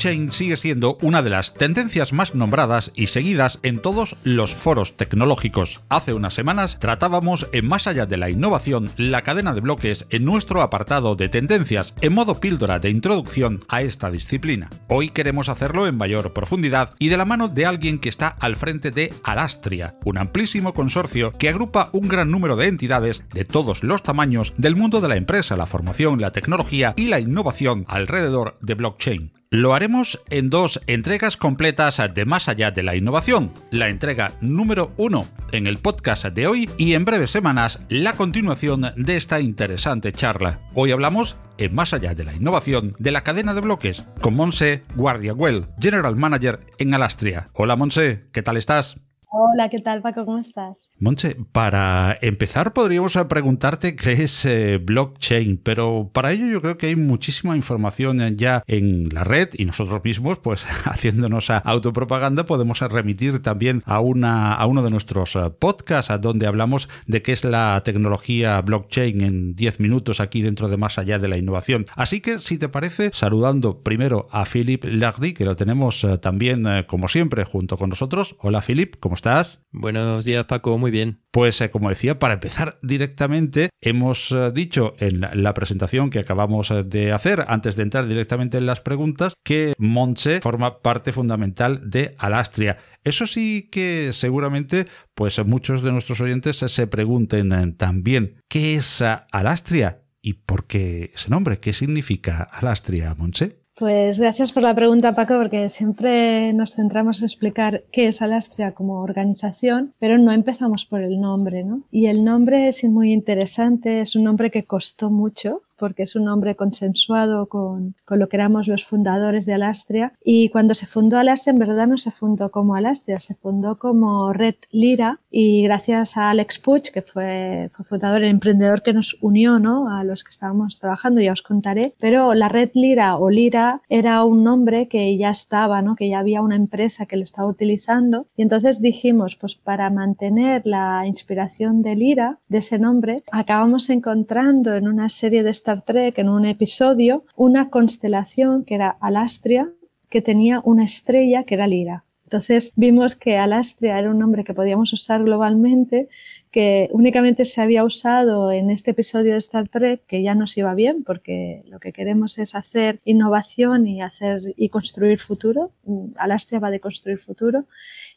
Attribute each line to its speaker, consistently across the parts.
Speaker 1: Blockchain sigue siendo una de las tendencias más nombradas y seguidas en todos los foros tecnológicos. Hace unas semanas tratábamos en Más allá de la innovación la cadena de bloques en nuestro apartado de tendencias en modo píldora de introducción a esta disciplina. Hoy queremos hacerlo en mayor profundidad y de la mano de alguien que está al frente de Alastria, un amplísimo consorcio que agrupa un gran número de entidades de todos los tamaños del mundo de la empresa, la formación, la tecnología y la innovación alrededor de blockchain. Lo haremos en dos entregas completas de Más allá de la innovación. La entrega número uno en el podcast de hoy y en breves semanas la continuación de esta interesante charla. Hoy hablamos en Más allá de la innovación de la cadena de bloques con Monse Guardiaguel, General Manager en Alastria. Hola Monse, ¿qué tal estás?
Speaker 2: Hola, ¿qué tal Paco? ¿Cómo estás?
Speaker 1: Monche, para empezar podríamos preguntarte qué es eh, blockchain, pero para ello yo creo que hay muchísima información ya en la red y nosotros mismos, pues haciéndonos autopropaganda, podemos remitir también a, una, a uno de nuestros eh, podcasts donde hablamos de qué es la tecnología blockchain en 10 minutos aquí dentro de Más Allá de la Innovación. Así que, si te parece, saludando primero a Philip Lardy, que lo tenemos eh, también, como siempre, junto con nosotros. Hola Philip, ¿cómo estás?
Speaker 3: Buenos días, Paco. Muy bien.
Speaker 1: Pues eh, como decía, para empezar directamente, hemos eh, dicho en la, presentación que acabamos eh, de hacer, antes de entrar directamente en las preguntas, que Monche forma parte fundamental de Alastria. Eso sí que seguramente, pues muchos de nuestros oyentes se pregunten también, ¿qué es Alastria? ¿Y por qué ese nombre? ¿Qué significa Alastria, Monche?
Speaker 2: Pues gracias por la pregunta, Paco, porque siempre nos centramos en explicar qué es Alastria como organización, pero no empezamos por el nombre, ¿no? Y el nombre es muy interesante, es un nombre que costó mucho porque es un nombre consensuado con, con, lo que éramos los fundadores de Alastria. Y cuando se fundó Alastria, en verdad no se fundó como Alastria, se fundó como Red Lira. Y gracias a Alex Puig, que fue, fue fundador, el emprendedor que nos unió ¿no? a los que estábamos trabajando, ya os contaré. Pero la Red Lira o Lira era un nombre que ya estaba, ¿no? que ya había una empresa que lo estaba utilizando. Y entonces dijimos, pues para mantener la inspiración de Lira, de ese nombre, acabamos encontrando en una serie de Star Trek, en un episodio, una constelación que era Alastria, que tenía una estrella que era Lira. Entonces vimos que Alastria era un nombre que podíamos usar globalmente, que únicamente se había usado en este episodio de Star Trek, que ya nos iba bien, porque lo que queremos es hacer innovación y hacer y construir futuro. Alastria va de construir futuro.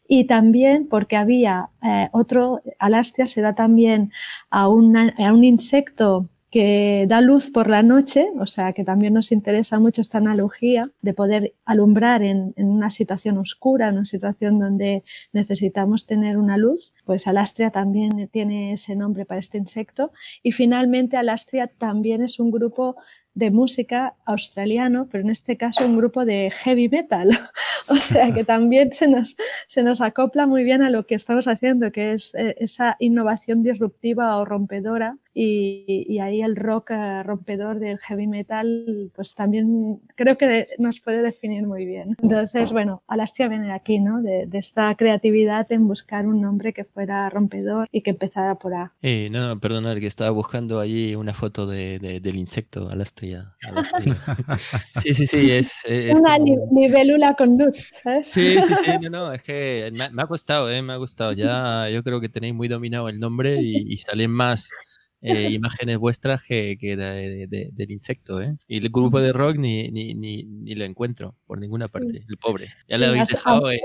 Speaker 2: Y también porque había eh, otro, Alastria se da también a, a un insecto que da luz por la noche, o sea que también nos interesa mucho esta analogía de poder alumbrar en, una situación oscura, en una situación donde necesitamos tener una luz, pues Alastria también tiene ese nombre para este insecto. Y finalmente Alastria también es un grupo de música australiano, pero en este caso un grupo de heavy metal. o sea que también se nos, se nos acopla muy bien a lo que estamos haciendo, que es eh, esa innovación disruptiva o rompedora y, ahí el rock eh, rompedor del heavy metal, pues también creo que nos puede definir muy bien. Entonces, bueno, Alastia viene de aquí, ¿no? De, esta creatividad en buscar un nombre que fuera rompedor y que empezara por A.
Speaker 3: Eh, no, perdonad, que estaba buscando allí una foto de, del insecto, Alastria. sí, sí, sí, es...
Speaker 2: una libélula con luz, ¿sabes?
Speaker 3: Sí, sí, sí, no, no, es que me, ha costado, ¿eh? Me ha gustado. Ya yo creo que tenéis muy dominado el nombre y, y salen más eh, imágenes vuestras que, del insecto, ¿eh? Y el grupo de rock ni, ni, ni, ni lo encuentro por ninguna parte, el pobre. Ya lo habéis dejado en,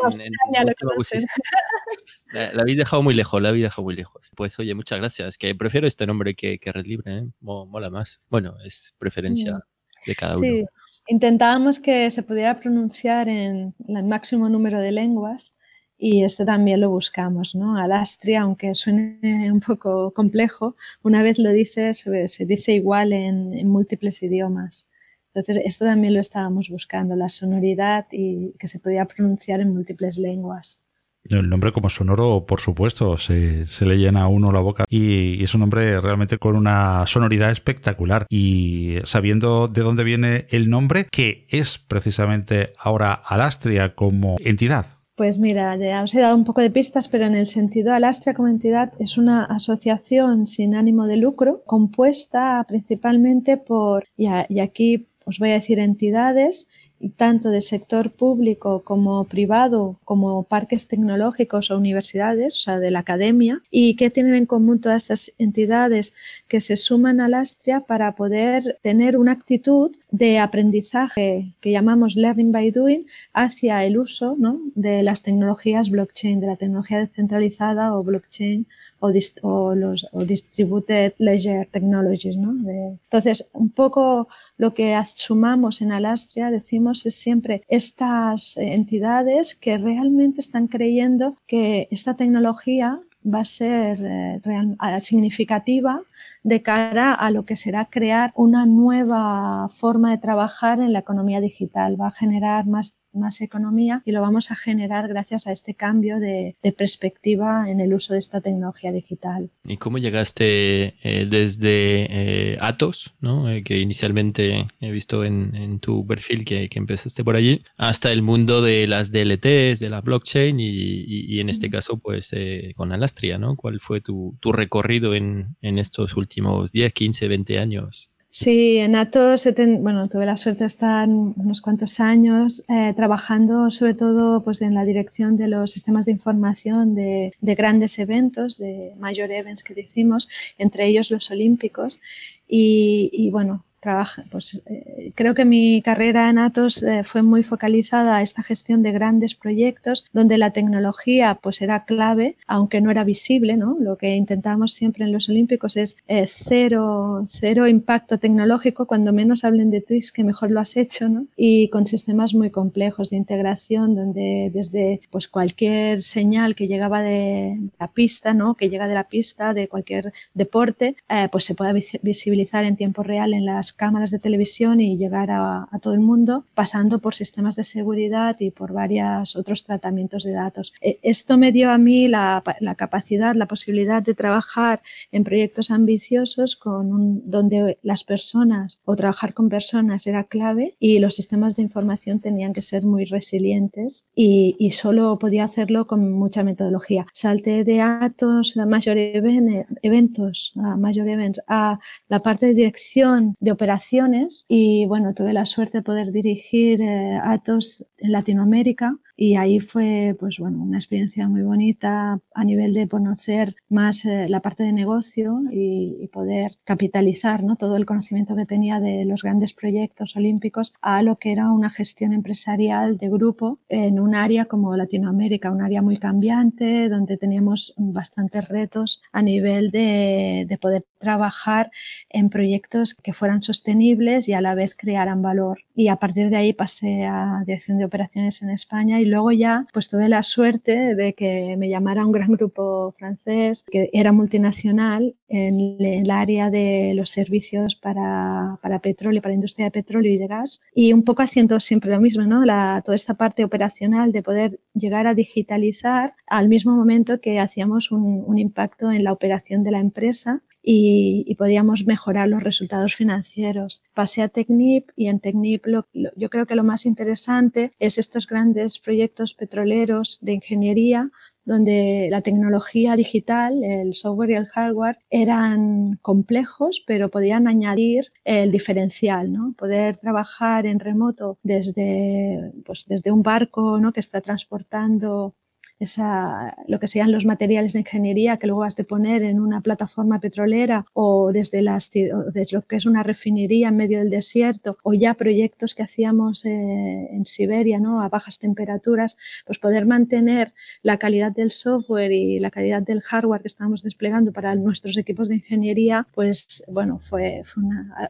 Speaker 3: la, habéis dejado muy lejos, la habéis dejado muy lejos. Pues oye, muchas gracias. Que prefiero este nombre que, que Red Libre, ¿eh? Mola más. Bueno, es preferencia de cada uno. Sí,
Speaker 2: intentábamos que se pudiera pronunciar en el máximo número de lenguas y esto también lo buscamos, ¿no? Alastria, aunque suene un poco complejo, una vez lo dices, se dice igual en, múltiples idiomas. Entonces, esto también lo estábamos buscando, la sonoridad y que se podía pronunciar en múltiples lenguas.
Speaker 1: El nombre como sonoro, por supuesto, se, le llena a uno la boca y, es un nombre realmente con una sonoridad espectacular. Y sabiendo de dónde viene el nombre, que es precisamente ahora Alastria como entidad.
Speaker 2: Pues mira, ya os he dado un poco de pistas, pero en el sentido Alastria como entidad es una asociación sin ánimo de lucro compuesta principalmente por, y aquí os voy a decir entidades tanto de sector público como privado, como parques tecnológicos o universidades, o sea, de la academia, y qué tienen en común todas estas entidades que se suman al Astria para poder tener una actitud de aprendizaje que llamamos learning by doing hacia el uso ¿no? de las tecnologías blockchain, de la tecnología descentralizada o blockchain o, los distributed ledger technologies. ¿no? entonces, un poco lo que sumamos en Alastria, decimos, es siempre estas entidades que realmente están creyendo que esta tecnología va a ser eh, significativa de cara a lo que será crear una nueva forma de trabajar en la economía digital. Va a generar más más economía y lo vamos a generar gracias a este cambio de, perspectiva en el uso de esta tecnología digital.
Speaker 3: ¿Y cómo llegaste eh, desde eh, Atos, ¿no? Eh, que inicialmente he visto en, tu perfil que, empezaste por allí, hasta el mundo de las DLTs, de la blockchain y, en este caso pues con Alastria? ¿no? ¿Cuál fue tu, recorrido en, en estos últimos 10, 15, 20 años?
Speaker 2: Sí, en Atos bueno, tuve la suerte de estar unos cuantos años eh, trabajando sobre todo pues, en la dirección de los sistemas de información de, grandes eventos, de mayor events que decimos, entre ellos los olímpicos. Y, y bueno, trabaja, pues eh, creo que mi carrera en Atos eh, fue muy focalizada a esta gestión de grandes proyectos donde la tecnología pues era clave, aunque no era visible, ¿no? Lo que intentamos siempre en los Olímpicos es eh, cero, cero impacto tecnológico, cuando menos hablen de Twix que mejor lo has hecho, ¿no? Y con sistemas muy complejos de integración donde desde pues cualquier señal que llegaba de la pista, ¿no? Que llega de la pista de cualquier deporte, pues se pueda visibilizar en tiempo real en las cámaras de televisión y llegar a, todo el mundo, pasando por sistemas de seguridad y por varios otros tratamientos de datos. E, esto me dio a mí la, capacidad, la posibilidad de trabajar en proyectos ambiciosos con donde las personas o trabajar con personas era clave y los sistemas de información tenían que ser muy resilientes y, y solo podía hacerlo con mucha metodología. Salté de Atos, la mayor eventos, a mayor events, a la parte de dirección de operaciones y bueno, tuve la suerte de poder dirigir eh, Atos en Latinoamérica y ahí fue pues bueno una experiencia muy bonita a nivel de conocer más eh, la parte de negocio y, poder capitalizar ¿no? todo el conocimiento que tenía de los grandes proyectos olímpicos a lo que era una gestión empresarial de grupo en un área como Latinoamérica, un área muy cambiante donde teníamos bastantes retos a nivel de, de poder trabajar en proyectos que fueran sostenibles y a la vez crearan valor. Y a partir de ahí pasé a dirección de operaciones en España y luego ya pues tuve la suerte de que me llamara un gran grupo francés que era multinacional en el área de los servicios para, para petróleo, para industria de petróleo y de gas y un poco haciendo siempre lo mismo, ¿no? Toda esta parte operacional de poder llegar a digitalizar al mismo momento que hacíamos un impacto en la operación de la empresa y, podíamos mejorar los resultados financieros. Pasé a Technip y en Technip yo creo que lo más interesante es estos grandes proyectos petroleros de ingeniería donde la tecnología digital, el software y el hardware eran complejos, pero podían añadir el diferencial, ¿no? Poder trabajar en remoto desde, pues desde un barco ¿no? que está transportando esa, lo que sean los materiales de ingeniería que luego has de poner en una plataforma petrolera o desde, las, desde lo que es una refinería en medio del desierto o ya proyectos que hacíamos eh, en Siberia ¿no? a bajas temperaturas, pues poder mantener la calidad del software y la calidad del hardware que estamos desplegando para nuestros equipos de ingeniería, pues bueno, fue,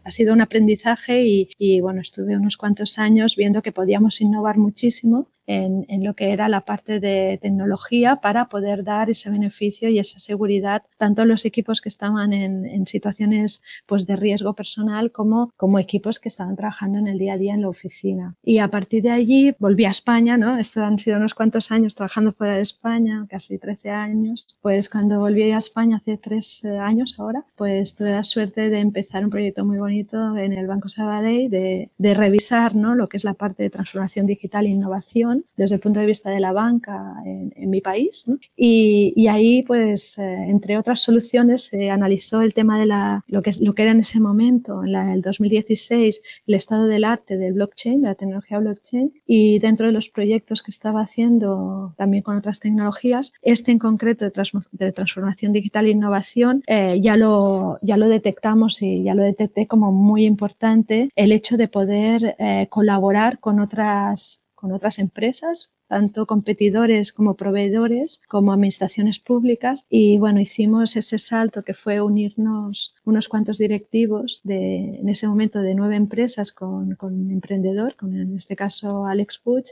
Speaker 2: ha sido un aprendizaje y, y bueno, estuve unos cuantos años viendo que podíamos innovar muchísimo en, en, lo que era la parte de tecnología para poder dar ese beneficio y esa seguridad tanto a los equipos que estaban en, en situaciones pues, de riesgo personal como, como equipos que estaban trabajando en el día a día en la oficina. Y a partir de allí volví a España, ¿no? Estos han sido unos cuantos años trabajando fuera de España, casi 13 años. Pues cuando volví a España hace tres eh, años ahora, pues tuve la suerte de empezar un proyecto muy bonito en el Banco Sabadell de, de revisar ¿no? lo que es la parte de transformación digital e innovación desde el punto de vista de la banca en, en mi país. ¿no? Y, y, ahí, pues, eh, entre otras soluciones, se analizó el tema de la, lo, que, lo que era en ese momento, en la, el 2016, el estado del arte del blockchain, de la tecnología blockchain, y dentro de los proyectos que estaba haciendo también con otras tecnologías, este en concreto de, trans, de transformación digital e innovación, eh, ya, lo, ya lo detectamos y ya lo detecté como muy importante el hecho de poder eh, colaborar con otras, con otras empresas tanto competidores como proveedores, como administraciones públicas. Y bueno, hicimos ese salto que fue unirnos unos cuantos directivos de, en ese momento de nueve empresas con, con emprendedor, con en este caso Alex Puig,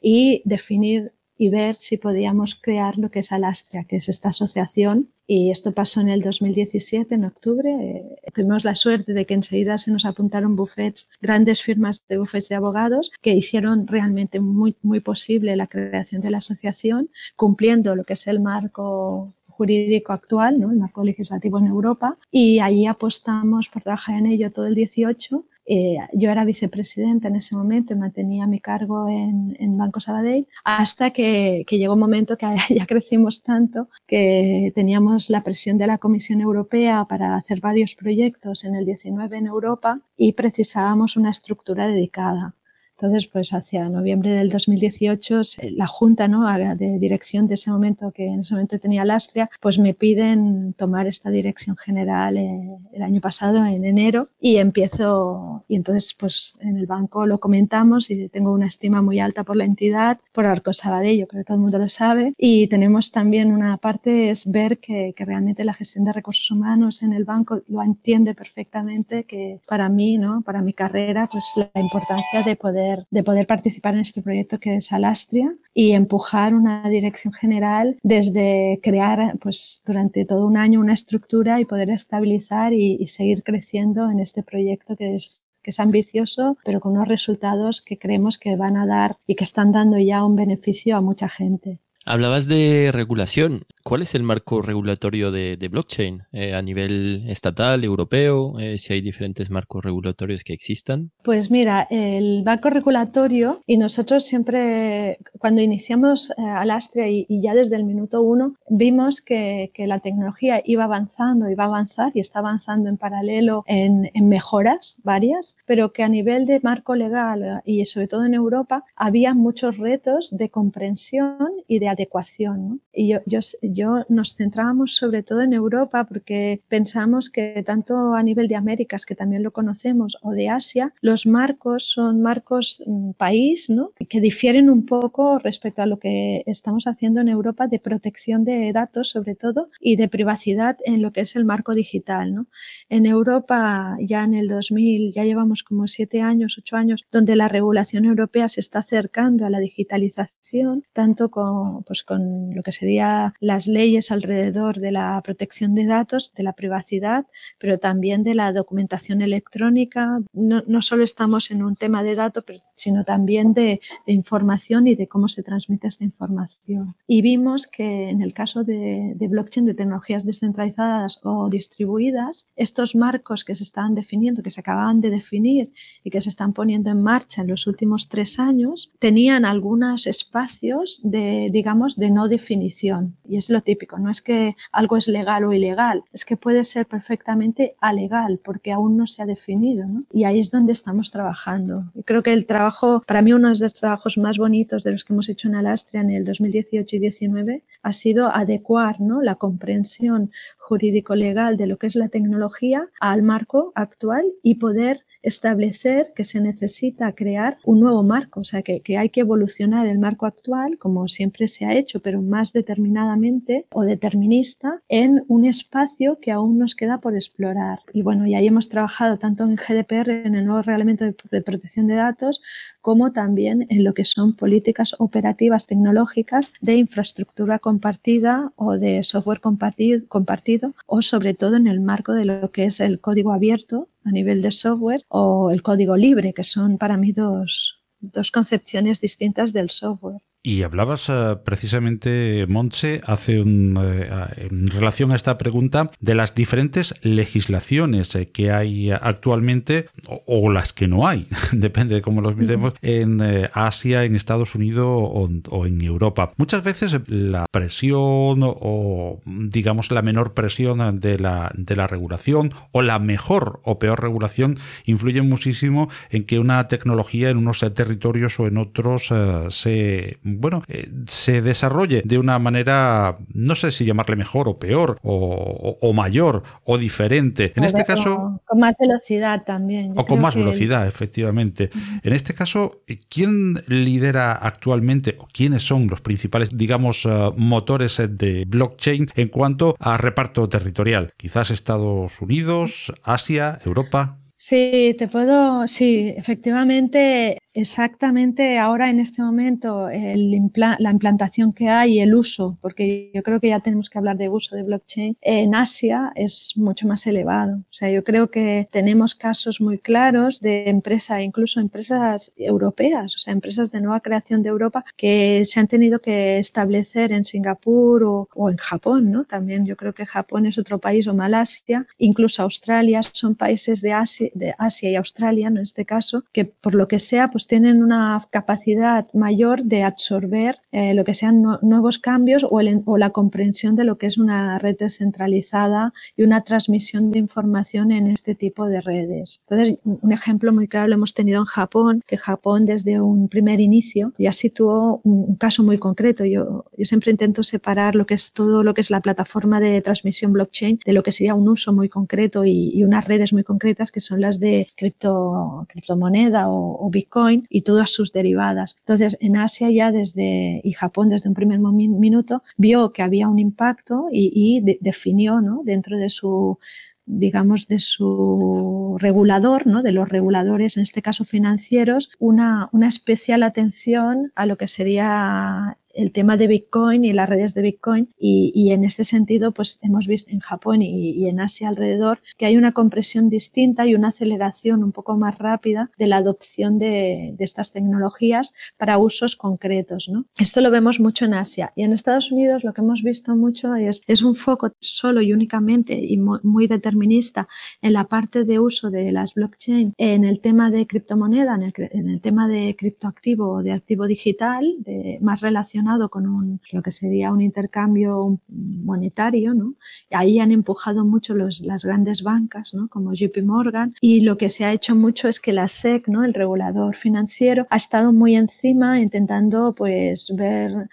Speaker 2: y definir y ver si podíamos crear lo que es Alastria, que es esta asociación. Y esto pasó en el 2017, en octubre. Eh, tuvimos la suerte de que enseguida se nos apuntaron buffets, grandes firmas de buffets de abogados, que hicieron realmente muy, muy posible la creación de la asociación, cumpliendo lo que es el marco jurídico actual, ¿no? el marco legislativo en Europa, y allí apostamos por trabajar en ello todo el 18 eh, yo era vicepresidenta en ese momento y mantenía mi cargo en, en Banco Sabadell hasta que, que, llegó un momento que ya crecimos tanto que teníamos la presión de la Comisión Europea para hacer varios proyectos en el 19 en Europa y precisábamos una estructura dedicada. Entonces, pues hacia noviembre del 2018, la Junta ¿no? de dirección de ese momento, que en ese momento tenía Lastria, pues me piden tomar esta dirección general eh, el año pasado, en enero, y empiezo, y entonces pues en el banco lo comentamos y tengo una estima muy alta por la entidad, por Arco Sabadell, creo que todo el mundo lo sabe, y tenemos también una parte es ver que, que realmente la gestión de recursos humanos en el banco lo entiende perfectamente, que para mí, ¿no? para mi carrera, pues la importancia de poder de poder participar en este proyecto que es Alastria y empujar una dirección general desde crear pues durante todo un año una estructura y poder estabilizar y, y seguir creciendo en este proyecto que es que es ambicioso, pero con unos resultados que creemos que van a dar y que están dando ya un beneficio a mucha gente.
Speaker 3: Hablabas de regulación. ¿Cuál es el marco regulatorio de, de blockchain eh, a nivel estatal, europeo? Eh, si hay diferentes marcos regulatorios que existan.
Speaker 2: Pues mira, el marco regulatorio y nosotros siempre, cuando iniciamos eh, Alastria y, y, ya desde el minuto uno, vimos que, que, la tecnología iba avanzando, iba a avanzar y está avanzando en paralelo en, en mejoras varias, pero que a nivel de marco legal y sobre todo en Europa había muchos retos de comprensión y de adecuación. ¿no? Y yo, yo, yo nos centrábamos sobre todo en Europa porque pensamos que tanto a nivel de Américas, que también lo conocemos, o de Asia, los marcos son marcos mm, país, ¿no? Que difieren un poco respecto a lo que estamos haciendo en Europa de protección de datos, sobre todo, y de privacidad en lo que es el marco digital, ¿no? En Europa, ya en el 2000, ya llevamos como siete años, ocho años, donde la regulación europea se está acercando a la digitalización, tanto con, pues, con lo que sería las leyes alrededor de la protección de datos, de la privacidad, pero también de la documentación electrónica. No, no solo estamos en un tema de datos, sino también de, de, información y de cómo se transmite esta información. Y vimos que en el caso de, de blockchain, de tecnologías descentralizadas o distribuidas, estos marcos que se estaban definiendo, que se acababan de definir y que se están poniendo en marcha en los últimos tres años, tenían algunos espacios de, digamos, de no definición. Y es lo típico, no es que algo es legal o ilegal, es que puede ser perfectamente alegal porque aún no se ha definido. Y ahí es donde estamos trabajando. Creo que el trabajo, para mí uno de los trabajos más bonitos de los que hemos hecho en Alastria en el 2018 y 2019 ha sido adecuar ¿no? la comprensión jurídico-legal de lo que es la tecnología al marco actual y poder establecer que se necesita crear un nuevo marco, o sea, que, hay que evolucionar el marco actual, como siempre se ha hecho, pero más determinadamente o determinista, en un espacio que aún nos queda por explorar. Y bueno, y ahí hemos trabajado tanto en GDPR, en el nuevo reglamento de protección de datos, como también en lo que son políticas operativas tecnológicas de infraestructura compartida o de software compartido o sobre todo en el marco de lo que es el código abierto a nivel de software o el código libre, que son para mí dos, dos concepciones distintas del software.
Speaker 1: Y hablabas eh, precisamente, Montse, hace un, eh, en relación a esta pregunta de las diferentes legislaciones eh, que hay actualmente o, las que no hay, depende de cómo los miremos, en Asia, en Estados Unidos o, en Europa. Muchas veces la presión o, digamos, la menor presión de la, de la regulación o la mejor o peor regulación influye muchísimo en que una tecnología en unos territorios o en otros se bueno, eh, se desarrolle de una manera, no sé si llamarle mejor o peor, o, mayor, o diferente. En este caso...
Speaker 2: Con más velocidad también.
Speaker 1: o con más velocidad, efectivamente. En este caso, ¿quién lidera actualmente, o quiénes son los principales, digamos, eh, motores de blockchain en cuanto a reparto territorial? Quizás Estados Unidos, Asia, Europa.
Speaker 2: Sí, te puedo, sí, efectivamente, exactamente ahora en este momento el la implantación que hay y el uso, porque yo creo que ya tenemos que hablar de uso de blockchain, en Asia es mucho más elevado. O sea, yo creo que tenemos casos muy claros de empresas, incluso empresas europeas, o sea, empresas de nueva creación de Europa que se han tenido que establecer en Singapur o, o en Japón, ¿no? También yo creo que Japón es otro país o Malasia, incluso Australia, son países de Asia de Asia y Australia, en este caso, que por lo que sea, pues tienen una capacidad mayor de absorber eh, lo que sean nuevos cambios o, o, la comprensión de lo que es una red descentralizada y una transmisión de información en este tipo de redes. Entonces, un ejemplo muy claro lo hemos tenido en Japón, que Japón desde un primer inicio ya situó un, caso muy concreto. Yo, yo siempre intento separar lo que es todo lo que es la plataforma de transmisión blockchain de lo que sería un uso muy concreto y, y unas redes muy concretas que son de cripto, criptomoneda o, Bitcoin y todas sus derivadas. Entonces, en Asia ya desde, y Japón desde un primer minuto, vio que había un impacto y, definió ¿no? dentro de su digamos, de su regulador, ¿no? de los reguladores, en este caso financieros, una, una especial atención a lo que sería el tema de Bitcoin y las redes de Bitcoin y, en este sentido pues hemos visto en Japón y, en Asia alrededor que hay una compresión distinta y una aceleración un poco más rápida de la adopción de, estas tecnologías para usos concretos. ¿no? Esto lo vemos mucho en Asia y en Estados Unidos lo que hemos visto mucho es, es un foco solo y únicamente y muy, determinista en la parte de uso de las blockchain en el tema de criptomoneda, en el, en el tema de criptoactivo o de activo digital, de, más relacionado con un, lo que sería un intercambio monetario, ¿no? ahí han empujado mucho los, las grandes bancas, ¿no? Como JP Morgan, y lo que se ha hecho mucho es que la SEC, ¿no? El regulador financiero, ha estado muy encima intentando, pues, ver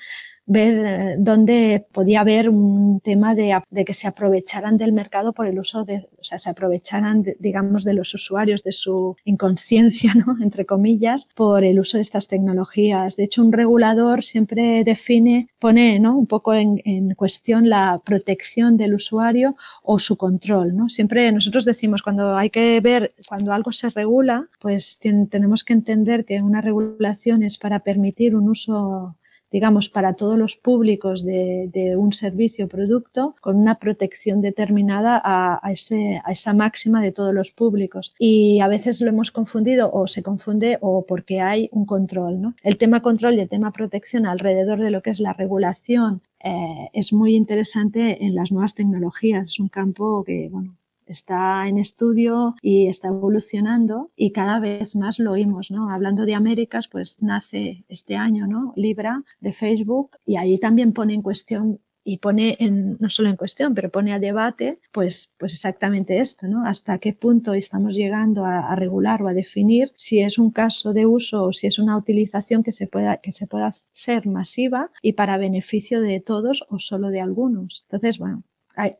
Speaker 2: ver eh, dónde podía haber un tema de, de, que se aprovecharan del mercado por el uso de, o sea, se aprovecharan, digamos, de los usuarios, de su inconsciencia, ¿no? entre comillas, por el uso de estas tecnologías. De hecho, un regulador siempre define, pone ¿no? un poco en, en cuestión la protección del usuario o su control. ¿no? Siempre nosotros decimos, cuando hay que ver, cuando algo se regula, pues tenemos que entender que una regulación es para permitir un uso digamos, para todos los públicos de, un servicio o producto con una protección determinada a, ese, a esa máxima de todos los públicos. Y a veces lo hemos confundido o se confunde o porque hay un control. ¿no? El tema control y el tema protección alrededor de lo que es la regulación eh, es muy interesante en las nuevas tecnologías. Es un campo que, bueno, está en estudio y está evolucionando y cada vez más lo oímos, ¿no? Hablando de Américas, pues nace este año, ¿no? Libra de Facebook y ahí también pone en cuestión y pone en, no solo en cuestión, pero pone a debate, pues, pues exactamente esto, ¿no? Hasta qué punto estamos llegando a, regular o a definir si es un caso de uso o si es una utilización que se pueda, que se pueda ser masiva y para beneficio de todos o solo de algunos. Entonces, bueno,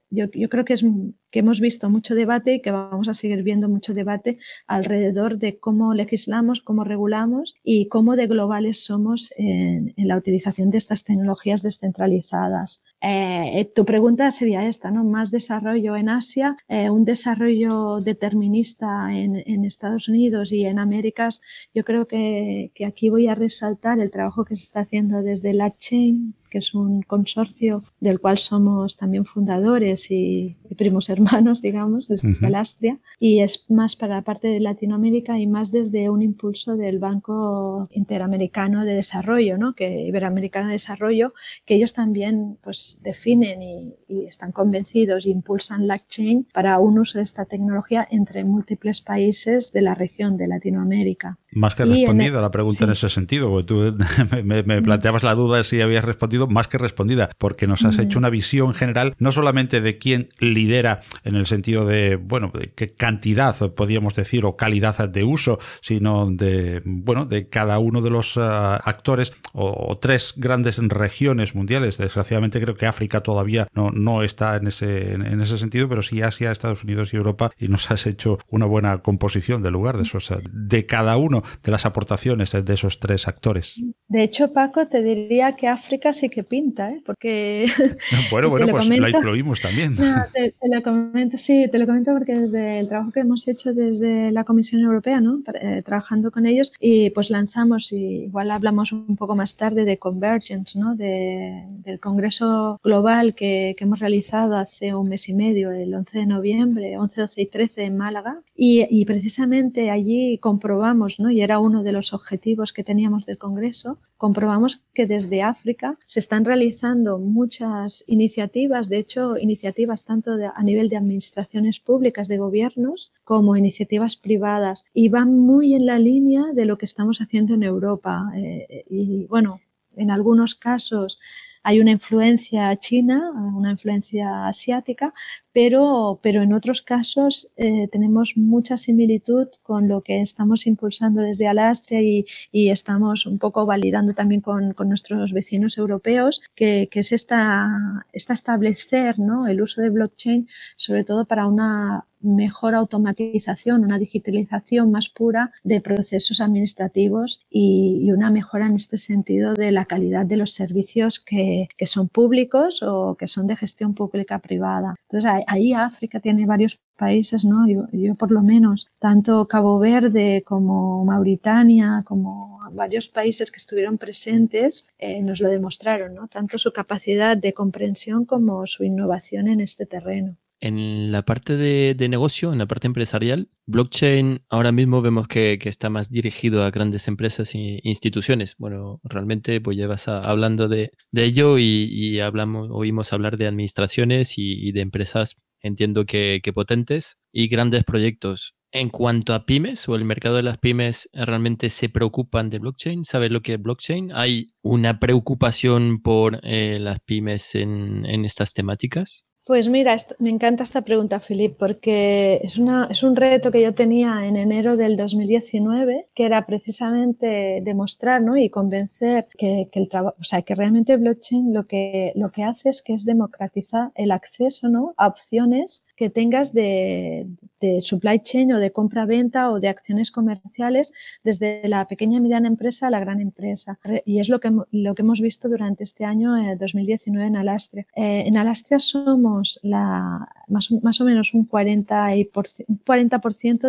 Speaker 2: yo, yo creo que es que hemos visto mucho debate y que vamos a seguir viendo mucho debate alrededor de cómo legislamos, cómo regulamos y cómo de globales somos en, en la utilización de estas tecnologías descentralizadas. Eh, tu pregunta sería esta, ¿no? Más desarrollo en Asia, eh, un desarrollo determinista en, en, Estados Unidos y en Américas. Yo creo que, que, aquí voy a resaltar el trabajo que se está haciendo desde la Chain, que es un consorcio del cual somos también fundadores y, y primos hermanos, digamos, desde uh Astria, y es más para la parte de Latinoamérica y más desde un impulso del Banco Interamericano de Desarrollo, ¿no? que Iberoamericano de Desarrollo, que ellos también pues, definen y, y están convencidos y impulsan la chain para un uso de esta tecnología entre múltiples países de la región de Latinoamérica.
Speaker 1: Más que respondida la pregunta sí. en ese sentido, porque tú me, me, planteabas la duda de si habías respondido, más que respondida, porque nos has hecho una visión general no solamente de quién lidera en el sentido de, bueno, de qué cantidad, podríamos decir, o calidad de uso, sino de, bueno, de cada uno de los uh, actores o, o, tres grandes regiones mundiales. Desgraciadamente creo que África todavía no, no está en ese, en ese sentido, pero sí Asia, Estados Unidos y Europa, y nos has hecho una buena composición del lugar de esos, de cada uno de las aportaciones de esos tres actores.
Speaker 2: De hecho, Paco, te diría que África sí que pinta, ¿eh? porque...
Speaker 1: Bueno, bueno, pues comento, la incluimos también.
Speaker 2: No, te, te, lo comento, sí, te lo comento porque desde el trabajo que hemos hecho desde la Comisión Europea, ¿no? Eh, trabajando con ellos, y pues lanzamos, y igual hablamos un poco más tarde de Convergence, ¿no? De, del Congreso Global que, que, hemos realizado hace un mes y medio, el 11 de noviembre, 11, 12 y 13 en Málaga, y, y precisamente allí comprobamos, ¿no? y era uno de los objetivos que teníamos del Congreso, comprobamos que desde África se están realizando muchas iniciativas, de hecho, iniciativas tanto de, a nivel de administraciones públicas, de gobiernos, como iniciativas privadas, y van muy en la línea de lo que estamos haciendo en Europa. Eh, y bueno, en algunos casos hay una influencia china, una influencia asiática, pero, pero en otros casos eh, tenemos mucha similitud con lo que estamos impulsando desde Alastria y, y estamos un poco validando también con, con nuestros vecinos europeos, que, que es esta, esta establecer ¿no? el uso de blockchain, sobre todo para una mejor automatización, una digitalización más pura de procesos administrativos y, una mejora en este sentido de la calidad de los servicios que, que son públicos o que son de gestión pública privada. Entonces, ahí África tiene varios países, ¿no? Yo, yo, por lo menos, tanto Cabo Verde como Mauritania, como varios países que estuvieron presentes, eh, nos lo demostraron, ¿no? Tanto su capacidad de comprensión como su innovación en este terreno.
Speaker 3: En la parte de, de, negocio, en la parte empresarial, blockchain ahora mismo vemos que, que, está más dirigido a grandes empresas e instituciones. Bueno, realmente pues llevas a, hablando de, de ello y, y, hablamos, oímos hablar de administraciones y, y de empresas, entiendo que, que, potentes y grandes proyectos. En cuanto a pymes o el mercado de las pymes, ¿realmente se preocupan de blockchain? ¿Saben lo que es blockchain? ¿Hay una preocupación por eh, las pymes en, en estas temáticas?
Speaker 2: Pues mira, me encanta esta pregunta, Filip, porque es, una, es un reto que yo tenía en enero del 2019, que era precisamente demostrar ¿no? y convencer que, que el trabajo, o sea, que realmente blockchain lo que, lo que hace es que es democratizar el acceso ¿no? a opciones que tengas de, de supply chain o de compra-venta o de acciones comerciales desde la pequeña y mediana empresa a la gran empresa. Y es lo que, lo que hemos visto durante este año eh, 2019 en Alastria. Eh, en Alastria somos la, más, más o menos un 40%, y por, un 40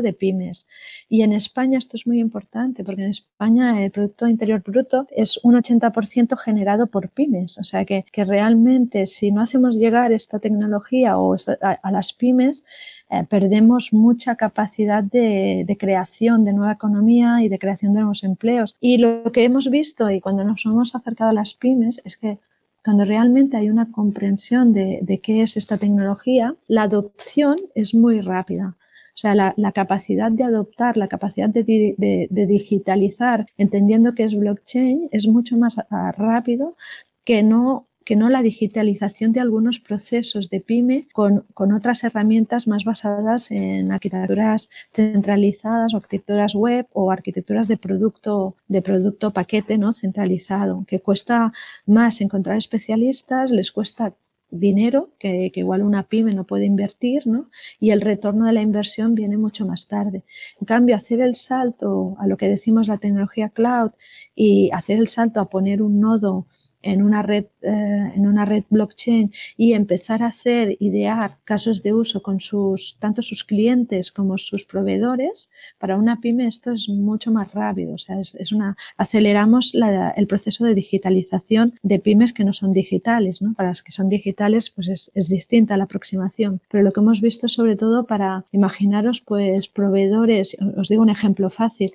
Speaker 2: de pymes. Y en España esto es muy importante porque en España el Producto Interior Bruto es un 80% generado por pymes. O sea que, que realmente si no hacemos llegar esta tecnología o esta, a, a las pymes, eh, perdemos mucha capacidad de, creación de nueva economía y de creación de nuevos empleos. Y lo que hemos visto y cuando nos hemos acercado a las pymes es que cuando realmente hay una comprensión de, qué es esta tecnología, la adopción es muy rápida. O sea, la, capacidad de adoptar, la capacidad de, de, digitalizar, entendiendo que es blockchain, es mucho más rápido que no que no la digitalización de algunos procesos de pyme con, con otras herramientas más basadas en arquitecturas centralizadas o arquitecturas web o arquitecturas de producto, de producto paquete ¿no? centralizado, que cuesta más encontrar especialistas, les cuesta dinero que, igual una pyme no puede invertir, ¿no? Y el retorno de la inversión viene mucho más tarde. En cambio, hacer el salto a lo que decimos la tecnología cloud y hacer el salto a poner un nodo en una red, eh, en una red blockchain y empezar a hacer, idear casos de uso con sus, tanto sus clientes como sus proveedores, para una pyme esto es mucho más rápido. O sea, es, una, aceleramos el proceso de digitalización de pymes que no son digitales, ¿no? Para las que son digitales, pues es, es distinta la aproximación. Pero lo que hemos visto sobre todo para imaginaros, pues proveedores, os digo un ejemplo fácil,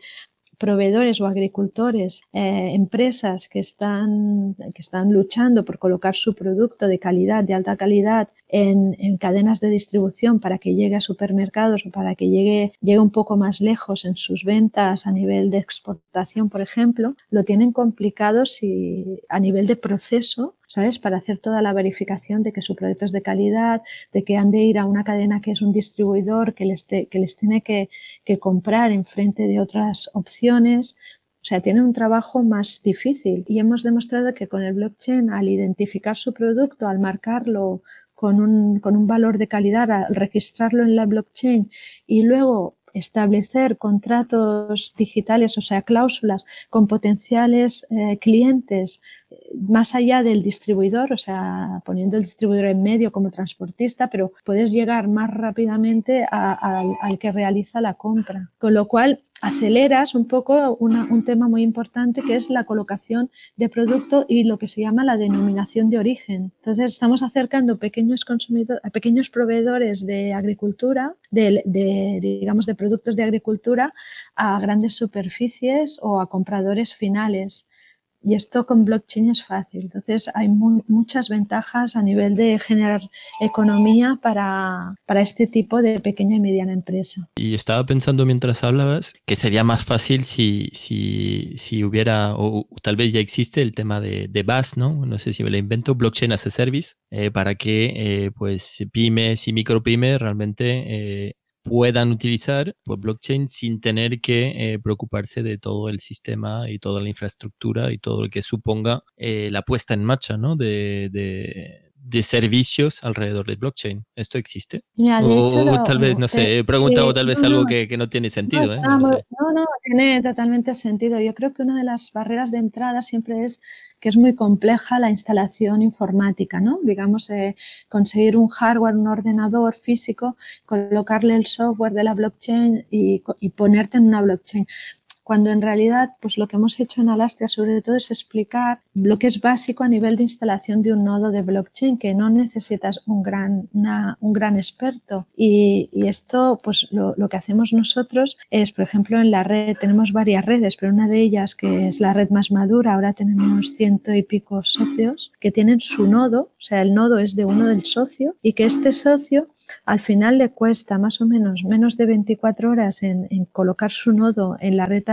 Speaker 2: proveedores o agricultores, eh, empresas que están, que están luchando por colocar su producto de calidad, de alta calidad, en, cadenas de distribución para que llegue a supermercados o para que llegue, llegue un poco más lejos en sus ventas a nivel de exportación, por ejemplo, lo tienen complicado si, a nivel de proceso ¿sabes? Para hacer toda la verificación de que su producto es de calidad, de que han de ir a una cadena que es un distribuidor que les, que les tiene que, que comprar en frente de otras opciones. O sea, tienen un trabajo más difícil y hemos demostrado que con el blockchain, al identificar su producto, al marcarlo con un, con un valor de calidad, al registrarlo en la blockchain y luego establecer contratos digitales, o sea, cláusulas con potenciales eh, clientes más allá del distribuidor, o sea, poniendo el distribuidor en medio como transportista, pero puedes llegar más rápidamente al que realiza la compra. Con lo cual, aceleras un poco un tema muy importante que es la colocación de producto y lo que se llama la denominación de origen. Entonces, estamos acercando pequeños consumidores, pequeños proveedores de agricultura, de, digamos, de productos de agricultura a grandes superficies o a compradores finales. Y esto con blockchain es fácil. Entonces hay muchas ventajas a nivel de generar economía para, para, este tipo de pequeña y mediana empresa.
Speaker 3: Y estaba pensando mientras hablabas que sería más fácil si, si, si hubiera, o tal vez ya existe el tema de, de BAS, ¿no? No sé si me lo invento, Blockchain as a Service, eh, para que eh, pues pymes y micropymes realmente eh, puedan utilizar pues, blockchain sin tener que eh, preocuparse de todo el sistema y toda la infraestructura y todo lo que suponga eh, la puesta en marcha ¿no? de, de, servicios alrededor de blockchain. ¿Esto existe? o, tal vez, no sé, he preguntado tal vez algo que, que, no tiene sentido.
Speaker 2: ¿eh?
Speaker 3: No,
Speaker 2: no, no, tiene totalmente sentido. Yo creo que una de las barreras de entrada siempre es que es muy compleja la instalación informática, ¿no? Digamos, eh, conseguir un hardware, un ordenador físico, colocarle el software de la blockchain y, y ponerte en una blockchain cuando en realidad pues lo que hemos hecho en Alastria sobre todo es explicar lo que es básico a nivel de instalación de un nodo de blockchain, que no necesitas un gran, un gran experto. Y, y esto, pues lo, lo, que hacemos nosotros es, por ejemplo, en la red tenemos varias redes, pero una de ellas, que es la red más madura, ahora tenemos ciento y pico socios que tienen su nodo, o sea, el nodo es de uno del socio y que este socio al final le cuesta más o menos menos de 24 horas en, colocar su nodo en la red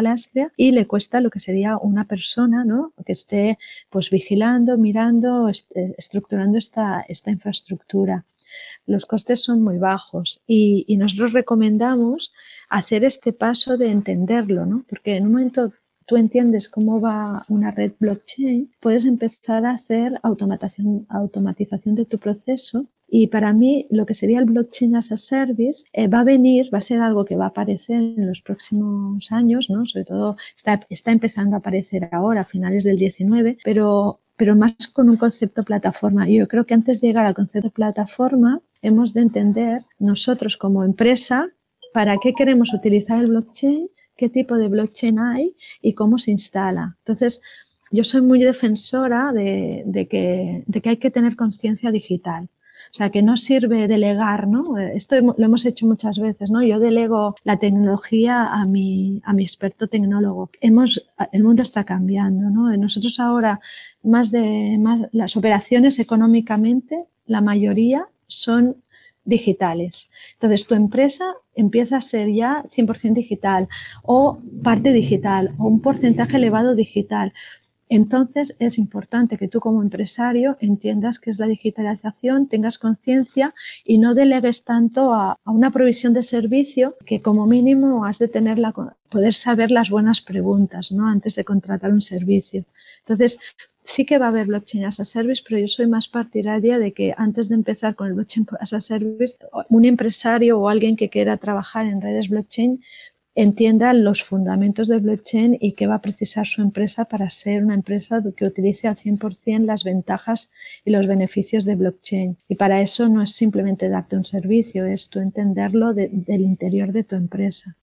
Speaker 2: Y le cuesta lo que sería una persona ¿no? que esté pues vigilando, mirando, estructurando esta, esta infraestructura los costes son muy bajos y, y, nosotros recomendamos hacer este paso de entenderlo, ¿no? Porque en un momento tú entiendes cómo va una red blockchain, puedes empezar a hacer automatización, automatización de tu proceso y para mí, lo que sería el blockchain as a service eh, va a venir, va a ser algo que va a aparecer en los próximos años, ¿no? Sobre todo está, está empezando a aparecer ahora, a finales del 19, pero, pero más con un concepto plataforma. Yo creo que antes de llegar al concepto plataforma, hemos de entender nosotros como empresa para qué queremos utilizar el blockchain, qué tipo de blockchain hay y cómo se instala. Entonces, yo soy muy defensora de, de, que, de que hay que tener conciencia digital. O sea, que no sirve delegar, ¿no? Esto lo hemos hecho muchas veces, ¿no? Yo delego la tecnología a mi, a mi experto tecnólogo. Hemos, el mundo está cambiando, ¿no? Nosotros ahora, más de, más, las operaciones económicamente, la mayoría son digitales. Entonces, tu empresa empieza a ser ya 100% digital o parte digital o un porcentaje elevado digital. Entonces es importante que tú como empresario entiendas qué es la digitalización, tengas conciencia y no delegues tanto a, una provisión de servicio que como mínimo has de tener la, poder saber las buenas preguntas ¿no? antes de contratar un servicio. Entonces, sí que va a haber blockchain as a service, pero yo soy más partidaria de que antes de empezar con el blockchain as a service, un empresario o alguien que quiera trabajar en redes blockchain entienda los fundamentos de blockchain y qué va a precisar su empresa para ser una empresa que utilice al 100% las ventajas y los beneficios de blockchain. Y para eso no es simplemente darte un servicio, es tú entenderlo del interior de tu empresa.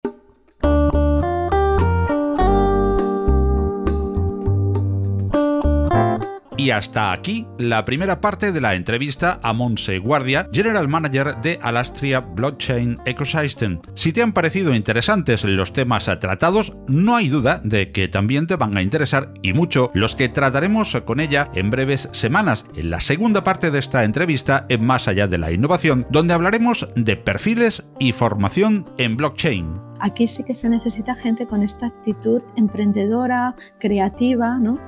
Speaker 1: Y hasta aquí la primera parte de la entrevista a Monse Guardia, General Manager de Alastria Blockchain Ecosystem. Si te han parecido interesantes los temas tratados, no hay duda de que también te van a interesar y mucho los que trataremos con ella en breves semanas, en la segunda parte de esta entrevista en Más allá de la innovación, donde hablaremos de perfiles y formación en blockchain.
Speaker 2: Aquí sí que se necesita gente con esta actitud emprendedora, creativa, ¿no?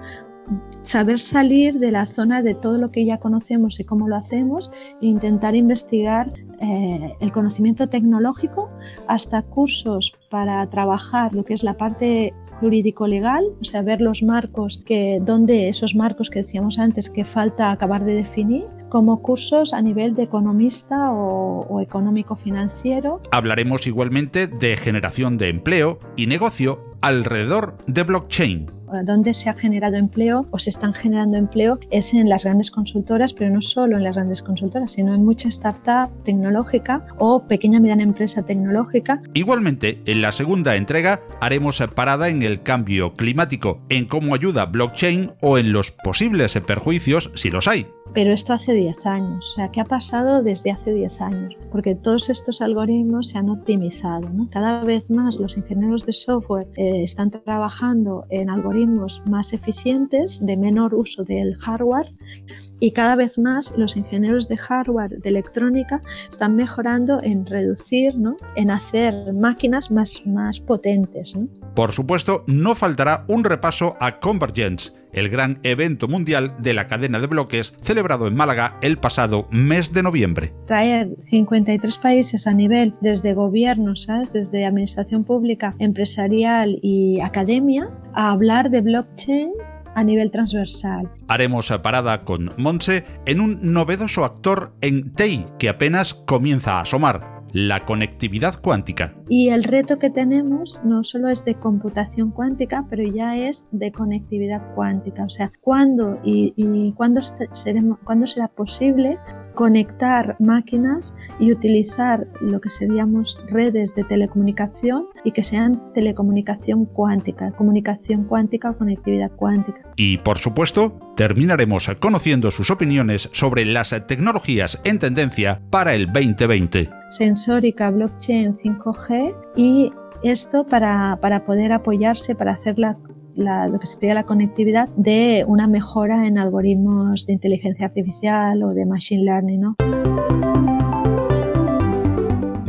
Speaker 2: Saber salir de la zona de todo lo que ya conocemos y cómo lo hacemos e intentar investigar eh, el conocimiento tecnológico hasta cursos para trabajar lo que es la parte jurídico-legal, o sea, ver los marcos, que, donde esos marcos que decíamos antes que falta acabar de definir, como cursos a nivel de economista o, o económico-financiero.
Speaker 1: Hablaremos igualmente de generación de empleo y negocio alrededor de blockchain
Speaker 2: donde se ha generado empleo o se están generando empleo es en las grandes consultoras, pero no solo en las grandes consultoras, sino en mucha startup tecnológica o pequeña mediana empresa tecnológica.
Speaker 1: Igualmente, en la segunda entrega haremos parada en el cambio climático, en cómo ayuda blockchain o en los posibles perjuicios si los hay.
Speaker 2: Pero esto hace 10 años, o sea, ¿qué ha pasado desde hace 10 años? Porque todos estos algoritmos se han optimizado. ¿no? Cada vez más los ingenieros de software eh, están trabajando en algoritmos más eficientes, de menor uso del hardware, y cada vez más los ingenieros de hardware, de electrónica, están mejorando en reducir, ¿no? en hacer máquinas más, más potentes. ¿no?
Speaker 1: Por supuesto, no faltará un repaso a Convergence el gran evento mundial de la cadena de bloques celebrado en Málaga el pasado mes de noviembre.
Speaker 2: Traer 53 países a nivel desde gobiernos, desde administración pública, empresarial y academia a hablar de blockchain a nivel transversal.
Speaker 1: Haremos parada con Monse en un novedoso actor en TEI que apenas comienza a asomar la conectividad cuántica.
Speaker 2: Y el reto que tenemos no solo es de computación cuántica, pero ya es de conectividad cuántica. O sea, ¿cuándo y, cuándo, será posible conectar máquinas y utilizar lo que seríamos redes de telecomunicación y que sean telecomunicación cuántica, comunicación cuántica o conectividad cuántica.
Speaker 1: Y por supuesto, terminaremos conociendo sus opiniones sobre las tecnologías en tendencia para el 2020.
Speaker 2: Sensórica, blockchain, 5G y esto para, para poder apoyarse, para hacer la lo que sería la conectividad de una mejora en algoritmos de inteligencia artificial o de machine learning. ¿no?